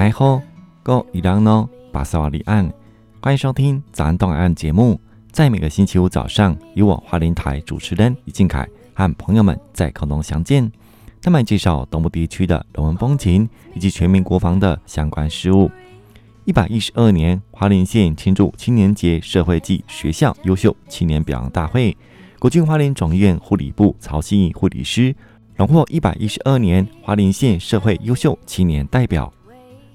大家好，我伊朗诺巴萨瓦里安，欢迎收听早安东海岸节目。在每个星期五早上，由我花莲台主持人李靖凯和朋友们在空中相见，他们介绍东部地区的人文风情以及全民国防的相关事务。一百一十二年花莲县庆祝青年节社会暨学校优秀青年表扬大会，国军花莲总医院护理部曹心怡护理师荣获一百一十二年花莲县社会优秀青年代表。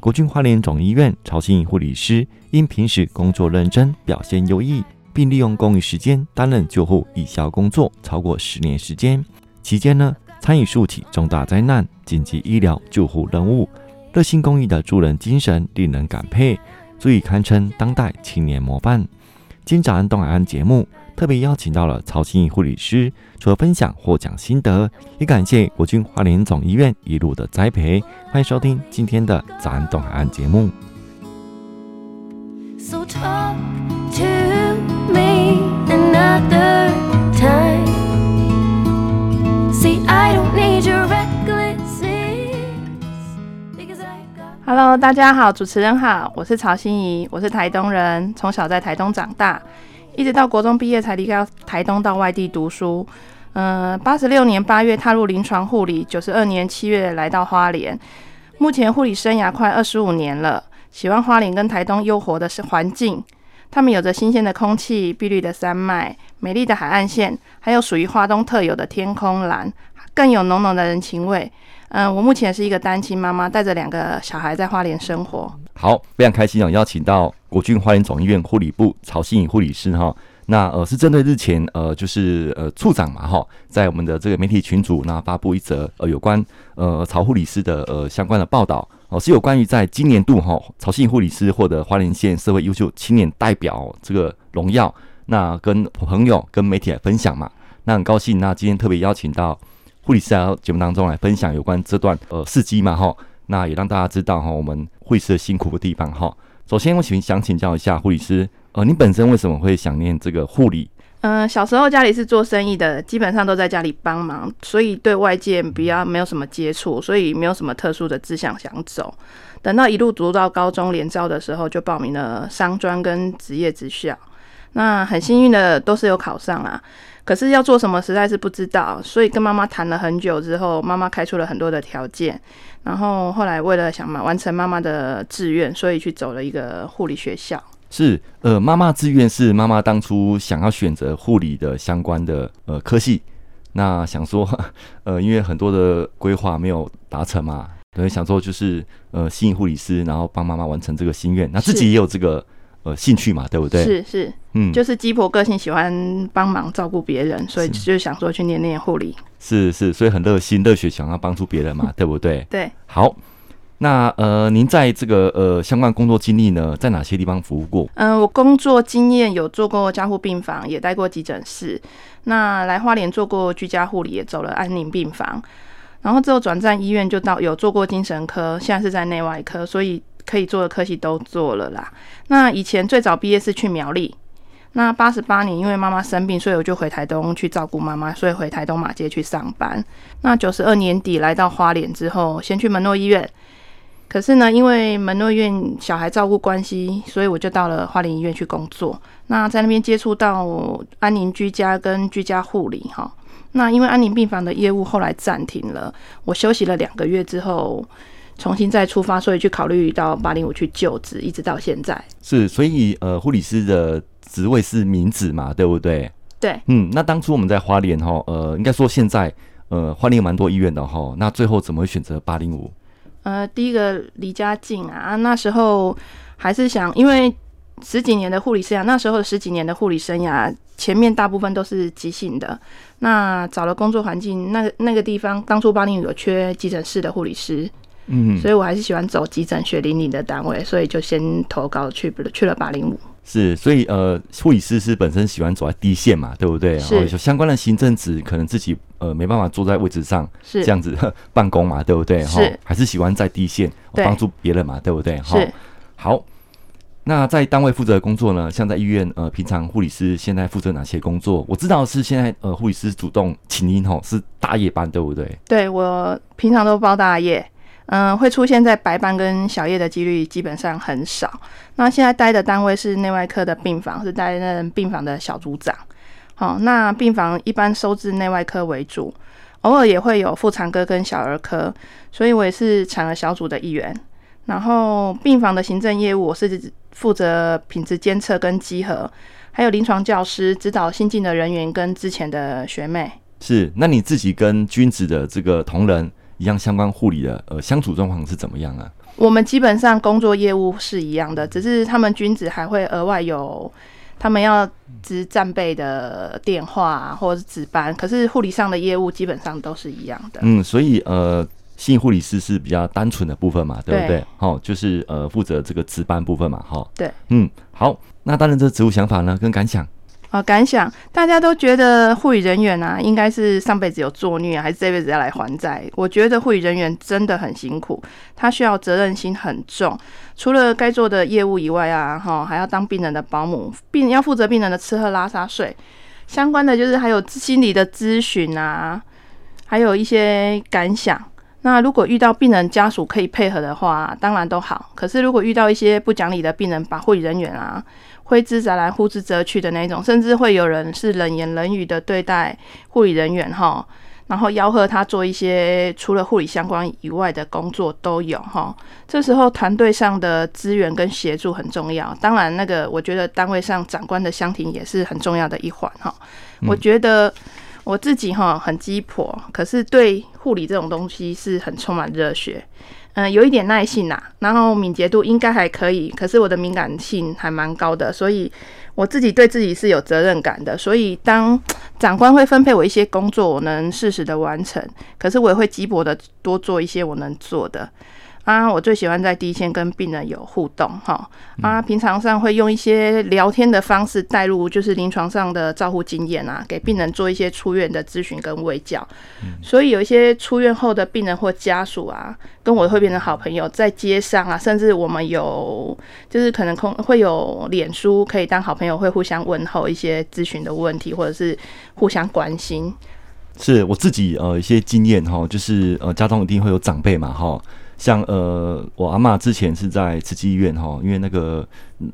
国军花莲总医院曹心怡护理师因平时工作认真，表现优异。并利用公益时间担任救护义消工作超过十年时间，期间呢，参与数起重大灾难、紧急医疗救护任务，热心公益的助人精神令人感佩，足以堪称当代青年模范。今早安东海岸节目特别邀请到了曹心怡护理师，除了分享获奖心得，也感谢国军花莲总医院一路的栽培。欢迎收听今天的早安东海岸节目。So Hello，大家好，主持人好，我是曹心怡，我是台东人，从小在台东长大，一直到国中毕业才离开台东到外地读书。嗯、呃，八十六年八月踏入临床护理，九十二年七月来到花莲，目前护理生涯快二十五年了。喜欢花莲跟台东优活的是环境。他们有着新鲜的空气、碧绿的山脉、美丽的海岸线，还有属于花东特有的天空蓝，更有浓浓的人情味。嗯、我目前是一个单亲妈妈，带着两个小孩在花莲生活。好，非常开心哦，邀请到国军花莲总医院护理部曹心怡护理师哈。那呃是针对日前呃就是呃处长嘛哈，在我们的这个媒体群组那发布一则呃有关呃曹护理师的呃相关的报道。哦，是有关于在今年度哈，曹心怡护理师获得花莲县社会优秀青年代表这个荣耀，那跟朋友跟媒体来分享嘛，那很高兴，那今天特别邀请到护理师来节目当中来分享有关这段呃事迹嘛哈，那也让大家知道哈我们护理师的辛苦的地方哈。首先，我请想请教一下护理师，呃，你本身为什么会想念这个护理？嗯、小时候家里是做生意的，基本上都在家里帮忙，所以对外界比较没有什么接触，所以没有什么特殊的志向想走。等到一路读到高中联招的时候，就报名了商专跟职业职校。那很幸运的都是有考上啦，可是要做什么实在是不知道，所以跟妈妈谈了很久之后，妈妈开出了很多的条件，然后后来为了想嘛完成妈妈的志愿，所以去走了一个护理学校。是，呃，妈妈志愿是妈妈当初想要选择护理的相关的呃科系，那想说，呃，因为很多的规划没有达成嘛，对，想说就是呃，吸引护理师，然后帮妈妈完成这个心愿，那自己也有这个呃兴趣嘛，对不对？是是，嗯，就是鸡婆个性，喜欢帮忙照顾别人，所以就想说去念念护理。是是，所以很热心热血，想要帮助别人嘛，对不对？对，好。那呃，您在这个呃相关工作经历呢，在哪些地方服务过？嗯、我工作经验有做过加护病房，也待过急诊室。那来花莲做过居家护理，也走了安宁病房。然后之后转战医院，就到有做过精神科，现在是在内外科，所以可以做的科系都做了啦。那以前最早毕业是去苗栗。那八十八年因为妈妈生病，所以我就回台东去照顾妈妈，所以回台东马街去上班。那九十二年底来到花莲之后，先去门诺医院。可是呢，因为门诺院小孩照顾关系，所以我就到了花莲医院去工作。那在那边接触到安宁居家跟居家护理哈。那因为安宁病房的业务后来暂停了，我休息了两个月之后，重新再出发，所以去考虑到八零五去就职，一直到现在。是，所以呃，护理师的职位是名职嘛，对不对？对。嗯，那当初我们在花莲哈，呃，应该说现在呃，花莲有蛮多医院的哈。那最后怎么会选择八零五？呃，第一个离家近啊，那时候还是想，因为十几年的护理生涯，那时候十几年的护理生涯，前面大部分都是急性的。那找了工作环境，那个那个地方当初八零有缺急诊室的护理师，嗯，所以我还是喜欢走急诊血淋淋的单位，所以就先投稿去去了八零五。是，所以呃，护理师是本身喜欢走在第一线嘛，对不对？是。有相关的行政职，可能自己呃没办法坐在位置上，是这样子办公嘛，对不对？是。还是喜欢在第一线帮助别人嘛，对不对？是。好，那在单位负责的工作呢？像在医院呃，平常护理师现在负责哪些工作？我知道是现在呃，护理师主动请缨吼，是大夜班，对不对？对，我平常都包大夜。嗯、会出现在白班跟小夜的几率基本上很少。那现在待的单位是内外科的病房，是担任病房的小组长。好，那病房一般收治内外科为主，偶尔也会有妇产科跟小儿科，所以我也是产儿小组的一员。然后病房的行政业务，我是负责品质监测跟稽核，还有临床教师指导新进的人员跟之前的学妹。是，那你自己跟君子的这个同仁一样相关护理的呃相处状况是怎么样啊？我们基本上工作业务是一样的，只是他们君子还会额外有他们要值战备的电话或者是值班，可是护理上的业务基本上都是一样的。嗯，所以呃，性护理师是比较单纯的部分嘛，对不对？好，就是呃负责这个值班部分嘛，哈。对，嗯，好，那当然这职务想法呢跟感想。哦，感想，大家都觉得护理人员啊，应该是上辈子有作孽，还是这辈子要来还债？我觉得护理人员真的很辛苦，他需要责任心很重。除了该做的业务以外啊，哈，还要当病人的保姆，病要负责病人的吃喝拉撒睡，相关的就是还有心理的咨询啊，还有一些感想。那如果遇到病人家属可以配合的话，当然都好。可是如果遇到一些不讲理的病人，把护理人员啊。挥之则来，呼之则去的那种，甚至会有人是冷言冷语的对待护理人员哈，然后吆喝他做一些除了护理相关以外的工作都有哈。这时候团队上的资源跟协助很重要，当然那个我觉得单位上长官的相挺也是很重要的一环哈。我觉得我自己哈很鸡婆，可是对护理这种东西是很充满热血。嗯，有一点耐性呐、然后敏捷度应该还可以，可是我的敏感性还蛮高的，所以我自己对自己是有责任感的。所以当长官会分配我一些工作，我能适时的完成，可是我也会急迫的多做一些我能做的。啊，我最喜欢在第一线跟病人有互动，哈啊，平常上会用一些聊天的方式带入，就是临床上的照护经验啊，给病人做一些出院的咨询跟卫教。所以有一些出院后的病人或家属啊，跟我会变成好朋友，在街上啊，甚至我们有就是可能空会有脸书可以当好朋友，会互相问候一些咨询的问题，或者是互相关心。是我自己呃一些经验哈，就是呃家中一定会有长辈嘛哈。像呃，我阿嬷之前是在慈济医院哈，因为那个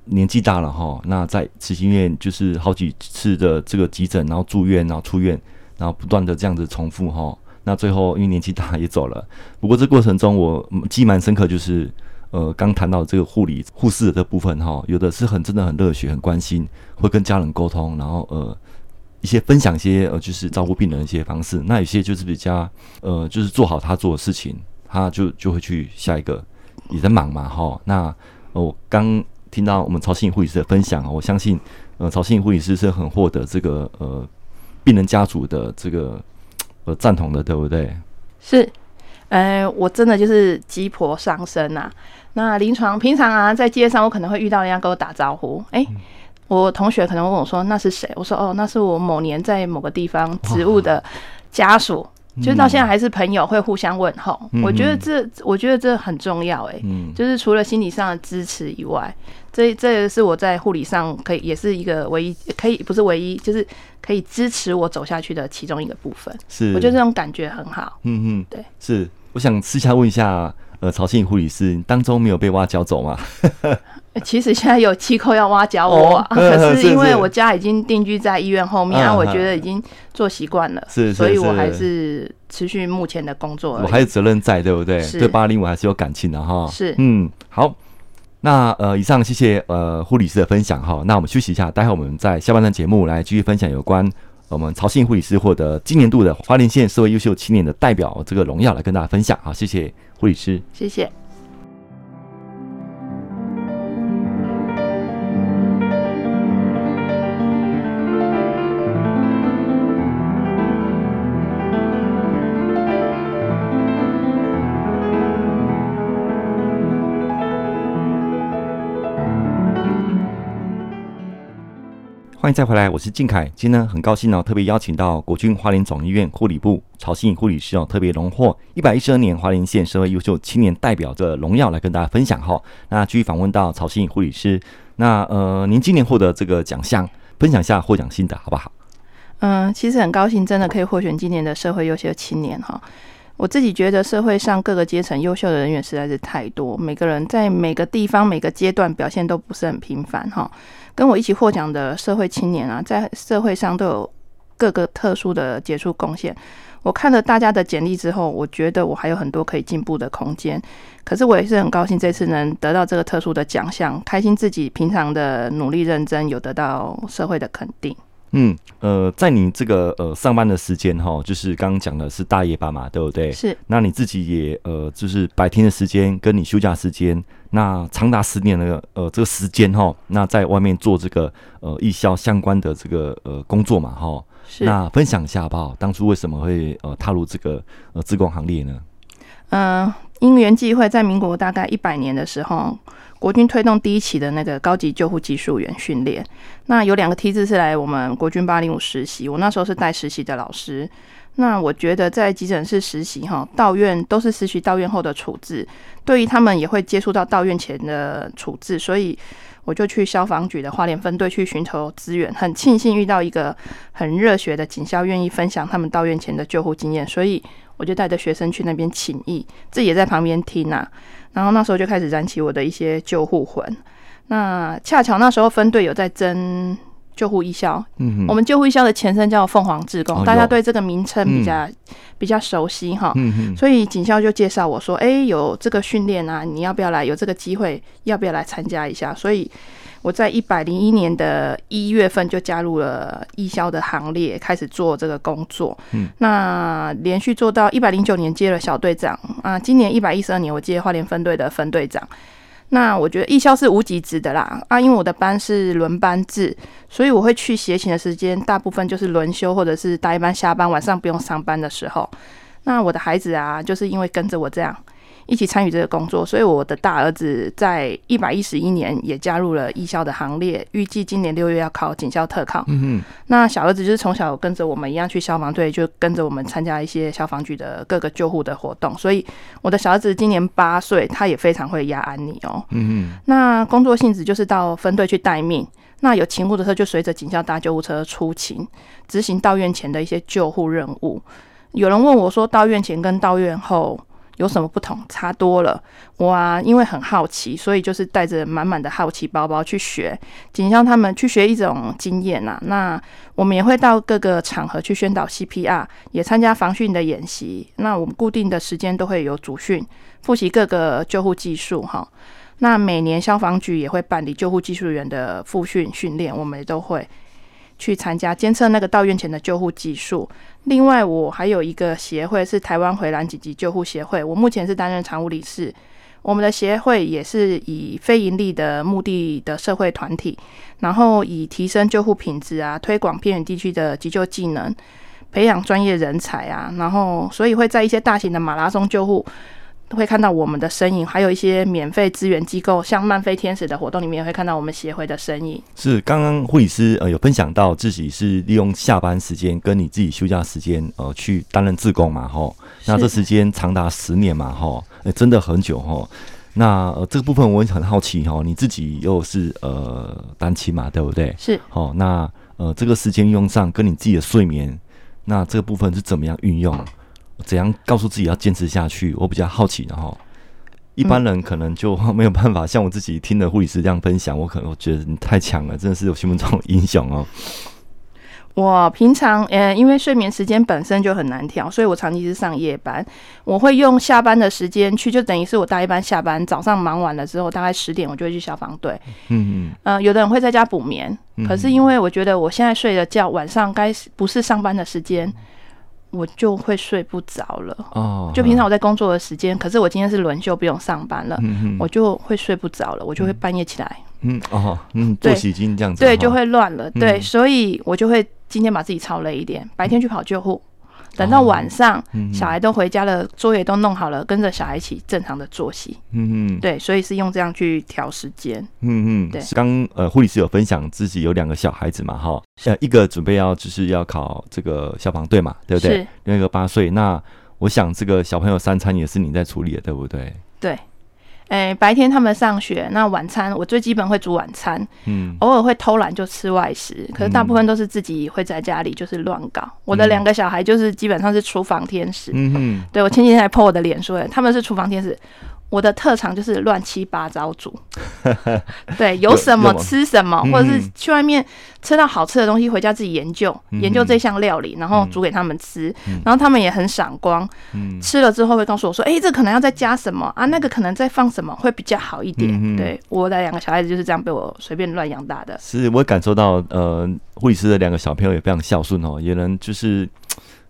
年纪大了哈，那在慈济医院就是好几次的这个急诊，然后住院，然后出院，然后不断的这样子重复哈。那最后因为年纪大也走了。不过这过程中我记忆蛮深刻，就是呃刚谈到这个护理护士的部分哈，有的是很真的很热血，很关心，会跟家人沟通，然后呃一些分享一些呃就是照顾病人的一些方式。那有些就是比较呃就是做好他做的事情。他就就会去下一个，也在忙嘛，哈。那我刚听到我们曹心护理师的分享，我相信，呃，曹心护理师是很获得这个呃病人家属的这个呃赞同的，对不对？是，呃，我真的就是鸡婆上身呐。那临床平常啊，在街上我可能会遇到人家跟我打招呼，哎、欸，我同学可能问我说那是谁？我说哦，那是我某年在某个地方职务的家属。就是到现在还是朋友，会互相问候。嗯、我觉得这，我觉得这很重要、欸。哎、嗯，就是除了心理上的支持以外，这这是我在护理上可以，也是一个唯一可以，不是唯一，就是可以支持我走下去的其中一个部分。是，我觉得这种感觉很好。嗯嗯，对，是。我想私下问一下，呃，曹信护理师当中没有被挖角走吗？其实现在有机构要挖角我，哦，可是因为我家已经定居在医院后面，啊，我觉得已经做习惯了，是，所以我还是持续目前的工作。我还有责任在，对不对？对八零五还是有感情的哈。是，嗯，好，那呃，以上谢谢呃护理师的分享哈。那我们休息一下，待会我们在下半段节目来继续分享有关我们曹姓护理师获得今年度的花莲县社会优秀青年的代表这个荣耀来跟大家分享。好，谢谢护理师，谢谢。再回来，我是靖凯。今天呢，很高兴呢，特别邀请到国军花莲总医院护理部曹信护理师哦，特别荣获一百一十二年花莲县社会优秀青年代表的荣耀来跟大家分享哈。那继续访问到曹信护理师，那呃，您今年获得这个奖项，分享一下获奖心得好不好？嗯，其实很高兴，真的可以获选今年的社会优秀青年哈。我自己觉得社会上各个阶层优秀的人员实在是太多，每个人在每个地方每个阶段表现都不是很平凡哈。跟我一起获奖的社会青年啊，在社会上都有各个特殊的杰出贡献。我看了大家的简历之后，我觉得我还有很多可以进步的空间。可是我也是很高兴这次能得到这个特殊的奖项，开心自己平常的努力认真有得到社会的肯定。嗯，呃，在你这个呃上班的时间哈，就是刚刚讲的是大夜班嘛，对不对？是。那你自己也呃，就是白天的时间跟你休假时间，那长达十年的呃这个时间哈，那在外面做这个呃义消相关的这个呃工作嘛哈。是。那分享一下好不好？当初为什么会呃踏入这个呃自工行列呢？嗯、呃，因缘际会，在民国大概一百年的时候。国军推动第一期的那个高级救护技术员训练，那有两个梯次是来我们国军八零五实习，我那时候是带实习的老师。那我觉得在急诊室实习哈，到院都是实习到院后的处置，对于他们也会接触到到院前的处置，所以我就去消防局的花莲分队去寻求资源，很庆幸遇到一个很热血的警校愿意分享他们到院前的救护经验，所以我就带着学生去那边请益，自己也在旁边听啊。然后那时候就开始燃起我的一些救护魂。那恰巧那时候分队有在争救护义消，嗯，我们救护义消的前身叫凤凰志工，哦、大家对这个名称比较、嗯、比较熟悉哈。所以警校就介绍我说：“哎，有这个训练啊，你要不要来？有这个机会，要不要来参加一下？”所以。我在一百零一年的一月份就加入了义消的行列，开始做这个工作。嗯，那连续做到一百零九年接了小队长啊，今年一百一十二年我接花莲分队的分队长。那我觉得艺校是无极值的啦啊，因为我的班是轮班制，所以我会去协勤的时间大部分就是轮休或者是大一班下班，晚上不用上班的时候。那我的孩子啊，就是因为跟着我这样。一起参与这个工作，所以我的大儿子在一百一十一年也加入了义校的行列，预计今年六月要考警校特考。那小儿子就是从小跟着我们一样去消防队，就跟着我们参加一些消防局的各个救护的活动。所以我的小儿子今年八岁，他也非常会压安妮哦。那工作性质就是到分队去待命，那有勤务的时候就随着警校搭救护车出勤，执行到院前的一些救护任务。有人问我说，到院前跟到院后，有什么不同？差多了。我啊，因为很好奇，所以就是带着满满的好奇包包去学，警校他们去学一种经验呐、啊。那我们也会到各个场合去宣导 CPR，也参加防训的演习。那我们固定的时间都会有主训，复习各个救护技术哈。那每年消防局也会办理救护技术员的复训训练，我们也都会。去参加监测那个到院前的救护技术。另外，我还有一个协会是台湾回蓝紧急救护协会，我目前是担任常务理事。我们的协会也是以非营利的目的的社会团体，然后以提升救护品质啊，推广偏远地区的急救技能，培养专业人才啊，然后所以会在一些大型的马拉松救护。会看到我们的身影，还有一些免费资源机构，像漫飞天使的活动里面也会看到我们协会的身影。是刚刚护理师呃有分享到自己是利用下班时间跟你自己休假时间呃去担任志工嘛吼，那这时间长达十年嘛吼，欸，真的很久吼。那呃这个部分我也很好奇吼，你自己又是呃单亲嘛对不对？是。好，那呃这个时间用上跟你自己的睡眠，那这个部分是怎么样运用？怎样告诉自己要坚持下去？我比较好奇，然后一般人可能就 没有办法像我自己听的护理师这样分享。我可能我觉得你太强了，真的是我心目中的英雄哦。我平常呃，因为睡眠时间本身就很难调，所以我长期是上夜班。我会用下班的时间去，就等于是我大一班下班，早上忙完了之后，大概十点我就会去消防队。嗯嗯。呃，有的人会在家补眠，可是因为我觉得我现在睡的觉，晚上该不是上班的时间。我就会睡不着了。哦，就平常我在工作的时间，可是我今天是轮休，不用上班了，我就会睡不着了，我就会半夜起来，嗯哦，嗯，作息已经这样子，对，就会乱了，对，所以我就会今天把自己操累一点，白天去跑救护。等到晚上，哦嗯、小孩都回家了，作业都弄好了，跟着小孩一起正常的作息。嗯嗯，对，所以是用这样去调时间。嗯嗯，对。刚呃护理师有分享自己有两个小孩子嘛，哈，呃一个准备要就是要考这个消防队嘛，对不对？是。另一个八岁，那我想这个小朋友三餐也是你在处理的，对不对？对。诶，白天他们上学，那晚餐我最基本会煮晚餐，嗯，偶尔会偷懒就吃外食，可是大部分都是自己会在家里就是乱搞。嗯、我的两个小孩就是基本上是厨房天使，嗯哼，对，我前几天还 po 我的脸说，他们是厨房天使。我的特长就是乱七八糟煮，对，有什么吃什么，或者是去外面吃到好吃的东西，回家自己研究研究这项料理，然后煮给他们吃，然后他们也很赏光，吃了之后会告诉我说：“哎，这可能要再加什么啊，那个可能再放什么会比较好一点。”对，我的两个小孩子就是这样被我随便乱养大的。是，我感受到，呃，护理师的两个小朋友也非常孝顺哦，也能就是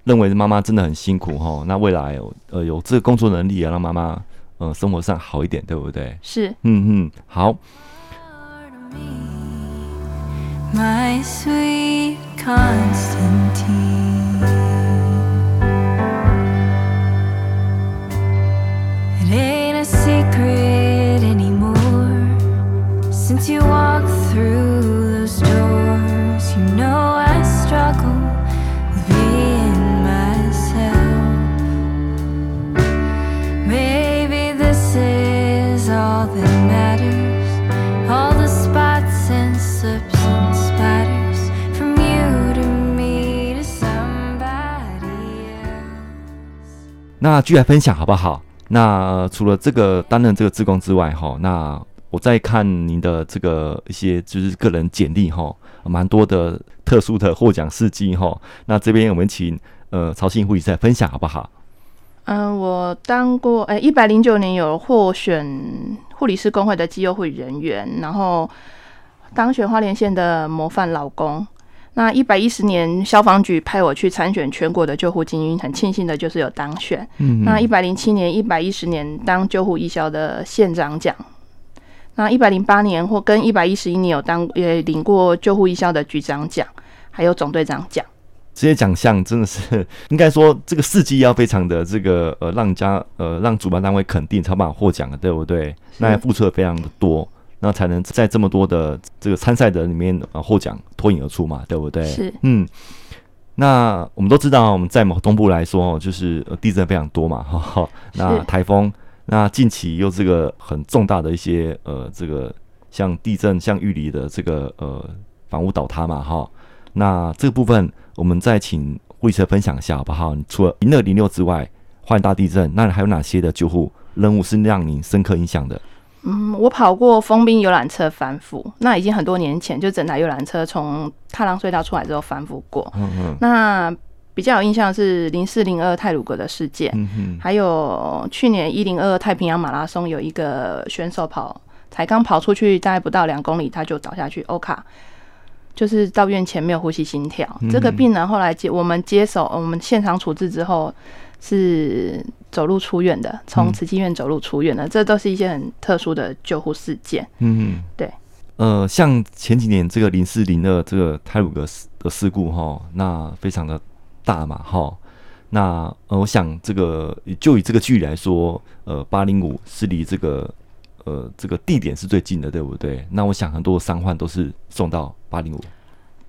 认为妈妈真的很辛苦哈。那未来有呃有这个工作能力，也让妈妈。嗯，生活上好一点，对不对？是，嗯嗯，好。那继续来分享好不好？那除了这个担任这个志工之外，哈，那我再看您的这个一些就是个人简历，哈，蛮多的特殊的获奖事迹，哈。那这边我们请呃曹信护理师来分享好不好？嗯、我当过诶，一百零九年有获选护理师工会的绩优护理人员，然后当选花莲县的模范老公。那一百一十年，消防局派我去参选全国的救护精英，很庆幸的就是有当选。嗯，那一百零七年、一百一十年当救护义消的县长奖。那一百零八年或跟一百一十一年有当也领过救护义消的局长奖，还有总队长奖。这些奖项真的是应该说，这个事迹要非常的这个呃，让家呃让主办单位肯定才把获奖的，对不对？那也付出的非常的多。那才能在这么多的这个参赛者里面啊获奖脱颖而出嘛，对不对？是，嗯。那我们都知道，我们在某东部来说，就是地震非常多嘛，哈哈。那台风，那近期又这个很重大的一些呃，这个像地震、像玉里的这个呃房屋倒塌嘛，哈。那这个部分，我们再请护理师分享一下好不好？除了零二零六之外，换大地震，那还有哪些的救护任务是让你深刻印象的？嗯，我跑过封冰游览车翻覆，那已经很多年前，就整台游览车从踏浪隧道出来之后翻覆过。嗯嗯。那比较有印象是零四零二泰鲁格的事件，嗯哼。还有去年一零二二太平洋马拉松，有一个选手跑才刚跑出去，大概不到两公里，他就倒下去，欧卡，就是到院前没有呼吸心跳。嗯、这个病人后来接我们接手，我们现场处置之后。是走路出院的，从慈济院走路出院的，嗯、这都是一些很特殊的救护事件。嗯，对。呃，像前几年这个零四零二这个泰鲁格的事故哈，那非常的大嘛哈。那呃，我想这个就以这个距离来说，呃，八零五是离这个呃这个地点是最近的，对不对？那我想很多伤患都是送到八零五。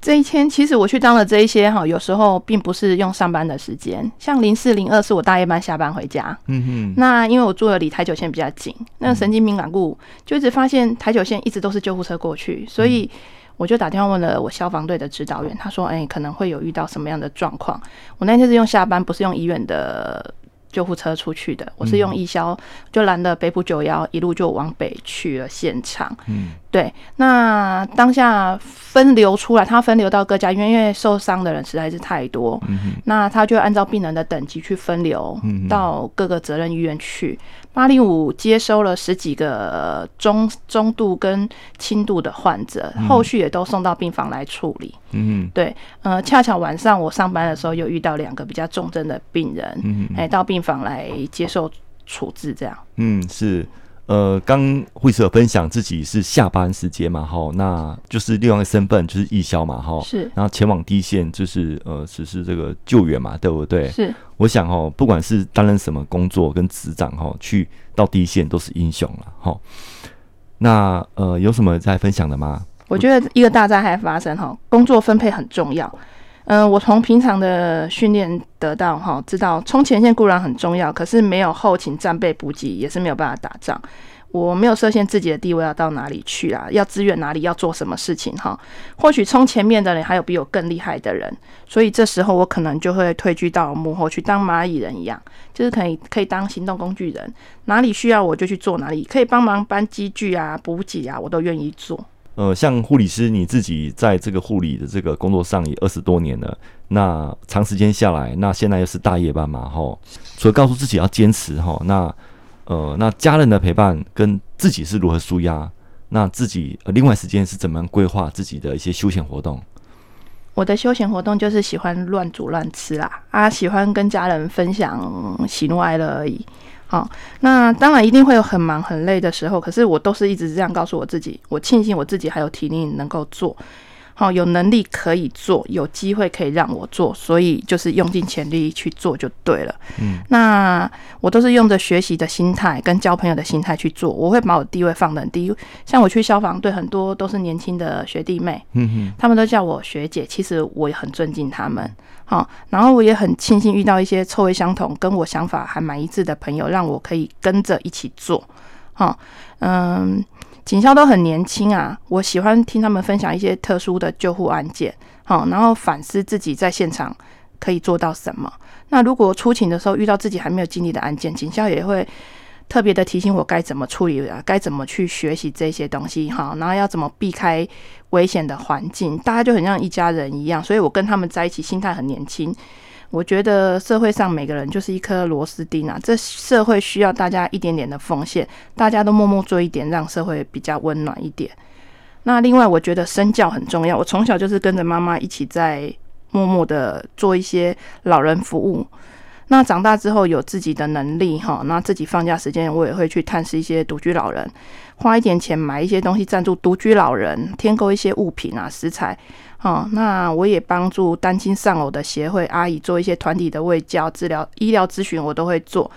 这一天，其实我去当了这一些哈，有时候并不是用上班的时间，像零四零二是我大夜班下班回家，嗯哼，那因为我住的离台九线比较近，那个神经敏感部就一直发现台九线一直都是救护车过去，所以我就打电话问了我消防队的指导员，他说，哎，可能会有遇到什么样的状况？我那天是用下班，不是用医院的。救护车出去的，我是用义消，就拦的北埔九幺，一路就往北去了现场。嗯，对。那当下分流出来，他分流到各家医院，因为受伤的人实在是太多。那他就按照病人的等级去分流到各个责任医院去。八零五接收了十几个中中度跟轻度的患者，后续也都送到病房来处理。嗯，对，呃，恰巧晚上我上班的时候又遇到两个比较重症的病人，嗯，欸，到病房来接受处置，这样。嗯，是，呃，刚护士有分享自己是下班时间嘛，哈，那就是另外一个身份就是义消嘛，哈，是，然后前往第一线就是呃实施这个救援嘛，对不对？是。我想哦，不管是担任什么工作跟职掌哈，去到第一线都是英雄了哈。那呃，有什么在分享的吗？我觉得一个大灾害发生哈，工作分配很重要。嗯、我从平常的训练得到哈，知道冲前线固然很重要，可是没有后勤战备补给也是没有办法打仗。我没有设限自己的地位要到哪里去啊，要支援哪里，要做什么事情哈。或许冲前面的人还有比我更厉害的人，所以这时候我可能就会退居到幕后去当蚂蚁人一样，就是可以可以当行动工具人，哪里需要我就去做哪里，可以帮忙搬机具啊、补给啊，我都愿意做。呃，像护理师你自己在这个护理的这个工作上也二十多年了，那长时间下来，那现在又是大夜班嘛，吼，所以告诉自己要坚持吼，那。呃，那家人的陪伴跟自己是如何舒压？那自己呃，另外时间是怎么样规划自己的一些休闲活动？我的休闲活动就是喜欢乱煮乱吃啦，啊，喜欢跟家人分享喜怒哀乐而已。好，哦，那当然一定会有很忙很累的时候，可是我都是一直这样告诉我自己，我庆幸我自己还有体力能够做。好，有能力可以做，有机会可以让我做，所以就是用尽全力去做就对了。嗯，那我都是用着学习的心态跟交朋友的心态去做，我会把我地位放得很低。像我去消防队，很多都是年轻的学弟妹，嗯哼，他们都叫我学姐，其实我也很尊敬他们。好，然后我也很庆幸遇到一些臭味相同、跟我想法还蛮一致的朋友，让我可以跟着一起做。好，嗯。警校都很年轻啊，我喜欢听他们分享一些特殊的救护案件，好，然后反思自己在现场可以做到什么。那如果出勤的时候遇到自己还没有经历的案件，警校也会特别的提醒我该怎么处理啊，该怎么去学习这些东西，哈，然后要怎么避开危险的环境，大家就很像一家人一样，所以我跟他们在一起，心态很年轻。我觉得社会上每个人就是一颗螺丝钉啊，这社会需要大家一点点的奉献，大家都默默做一点，让社会比较温暖一点。那另外，我觉得身教很重要。我从小就是跟着妈妈一起在默默的做一些老人服务。那长大之后有自己的能力哈，那自己放假时间我也会去探视一些独居老人，花一点钱买一些东西赞助独居老人，添购一些物品啊食材。哦，那我也帮助单亲丧偶的协会阿姨做一些团体的卫教、治疗、医疗咨询，我都会做。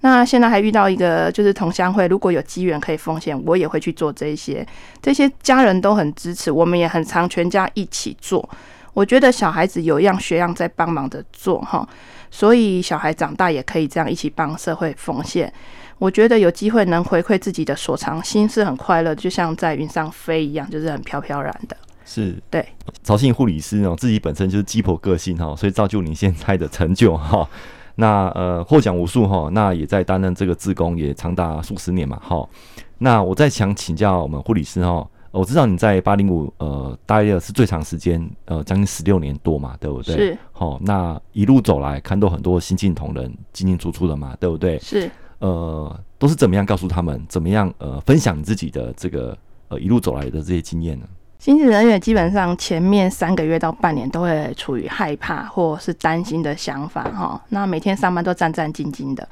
那现在还遇到一个就是同乡会，如果有机缘可以奉献，我也会去做这些。这些家人都很支持，我们也很常全家一起做。我觉得小孩子有样学样在帮忙着做哈，所以小孩长大也可以这样一起帮社会奉献。我觉得有机会能回馈自己的所长，心是很快乐，就像在云上飞一样，就是很飘飘然的。是对，曹姓护理师哦，自己本身就是鸡婆个性哈，所以造就你现在的成就哈。那呃获奖无数哈，那也在担任这个志工也长达数十年嘛哈。那我再想请教我们护理师哈，我知道你在八零五呃待的是最长时间呃将近十六年多嘛，对不对？是。好，那一路走来看到很多新进同仁进进出出的嘛，对不对？是。呃，都是怎么样告诉他们，怎么样呃分享你自己的这个呃一路走来的这些经验呢？新进人员基本上前面三个月到半年都会处于害怕或是担心的想法哈，那每天上班都战战兢兢的。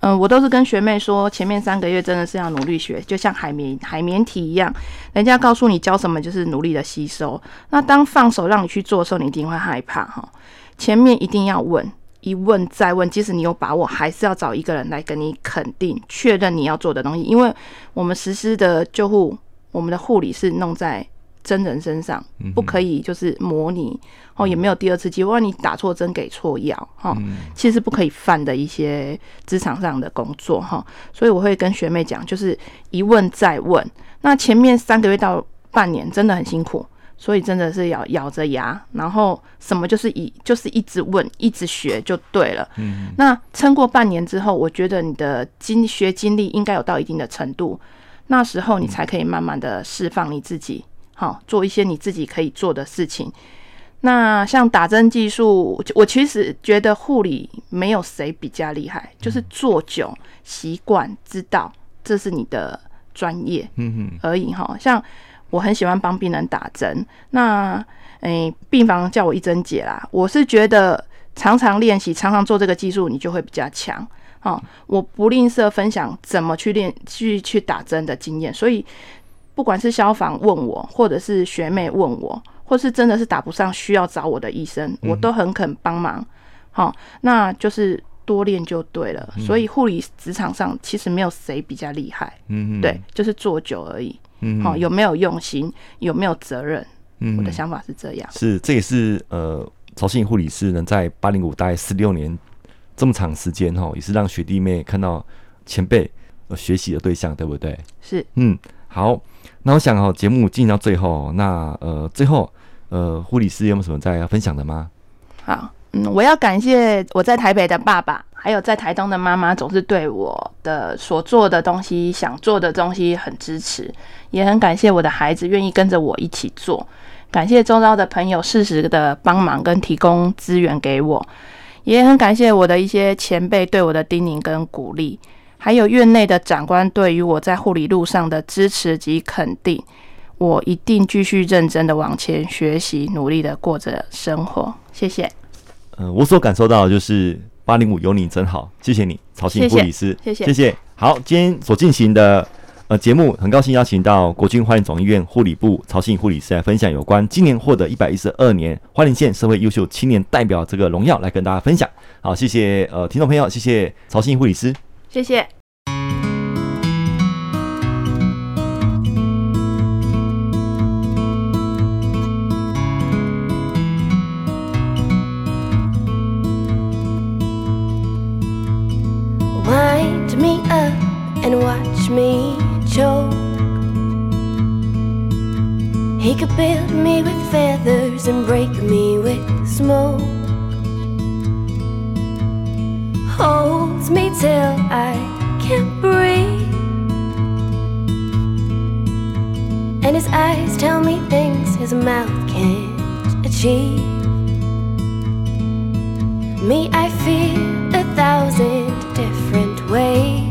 嗯，我都是跟学妹说，前面三个月真的是要努力学，就像海绵海绵体一样，人家告诉你教什么就是努力的吸收。那当放手让你去做的时候，你一定会害怕哈。前面一定要问，一问再问，即使你有把握，还是要找一个人来跟你肯定确认你要做的东西，因为我们实施的救护，我们的护理是弄在。真人身上不可以就是模拟哦，也没有第二次机会。万一你打错针给错药哈，其实不可以犯的一些职场上的工作哈。所以我会跟学妹讲，就是一问再问。那前面三个月到半年真的很辛苦，所以真的是咬咬着牙，然后什么就是一就是一直问，一直学就对了。嗯，那撑过半年之后，我觉得你的经学经历应该有到一定的程度，那时候你才可以慢慢的释放你自己。好，做一些你自己可以做的事情。那像打针技术，我其实觉得护理没有谁比较厉害，就是做久习惯，知道这是你的专业，嗯嗯而已哈。像我很喜欢帮病人打针，那诶、欸，病房叫我一针姐啦。我是觉得常常练习，常常做这个技术，你就会比较强。哦，我不吝啬分享怎么去练，去去打针的经验，所以。不管是消防问我，或者是学妹问我，或是真的是打不上需要找我的医生，我都很肯帮忙。好、嗯，那就是多练就对了。嗯、所以护理职场上其实没有谁比较厉害，嗯，对，就是做久而已。嗯，好，有没有用心，有没有责任？嗯，我的想法是这样。是，这也是呃，曹信护理师能在八零五待十六年这么长时间哈，也是让学弟妹看到前辈。呃学习的对象，对不对？是，嗯，好。那我想哦，节目进行到最后，那呃，最后呃，护理师有没有什么再要分享的吗？好，嗯，我要感谢我在台北的爸爸，还有在台东的妈妈，总是对我的所做的东西、想做的东西很支持，也很感谢我的孩子愿意跟着我一起做，感谢周遭的朋友适时的帮忙跟提供资源给我，也很感谢我的一些前辈对我的叮咛跟鼓励。还有院内的长官对于我在护理路上的支持及肯定，我一定继续认真的往前学习，努力的过着生活。谢谢。呃，我所感受到的就是八零五有你真好，谢谢你，曹信护理师，谢谢，谢谢。好，今天所进行的呃节目，很高兴邀请到国军花莲总医院护理部曹信护理师来分享有关今年获得一百一十二年花莲县社会优秀青年代表这个荣耀，来跟大家分享。好，谢谢呃听众朋友，谢谢曹信护理师。谢谢。Watch me choke. He could build me with feathers and break me with smoke. holds me till I can't breathe. And his eyes tell me things his mouth can't achieve. Me, I feel a thousand different ways.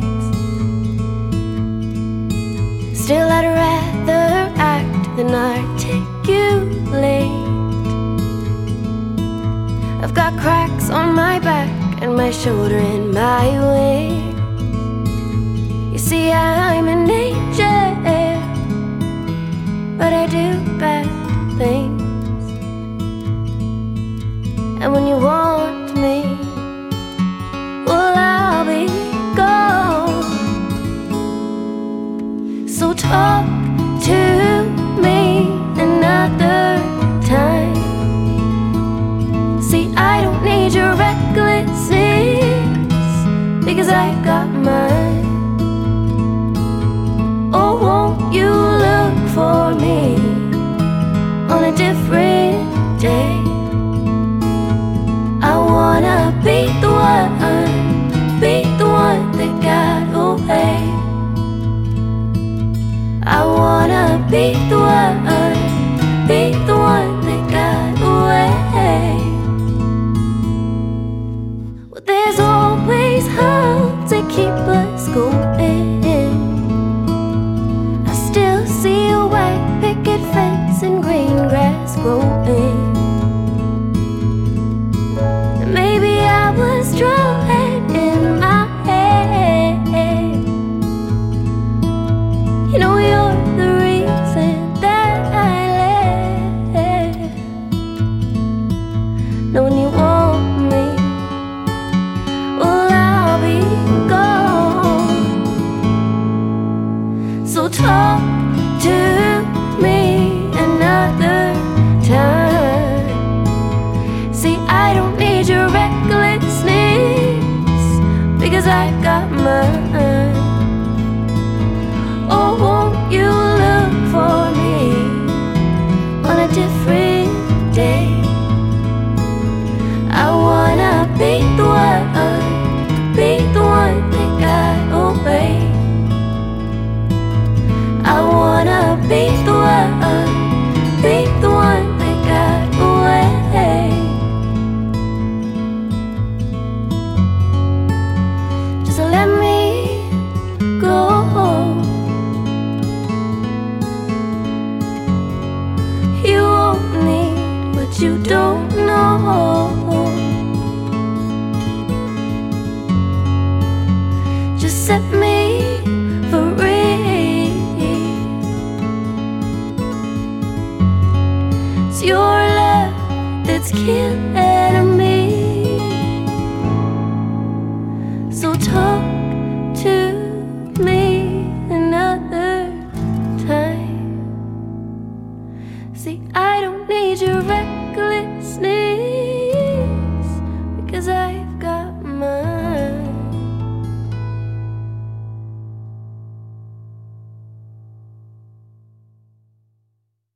Still, I'd rather act than articulate. I've got cracks on my back and my shoulder and my wing. You see, I'm an angel, but I do bad things. And when you want me, well, I'll be So talk to me another time. See, I don't need your recklessness because I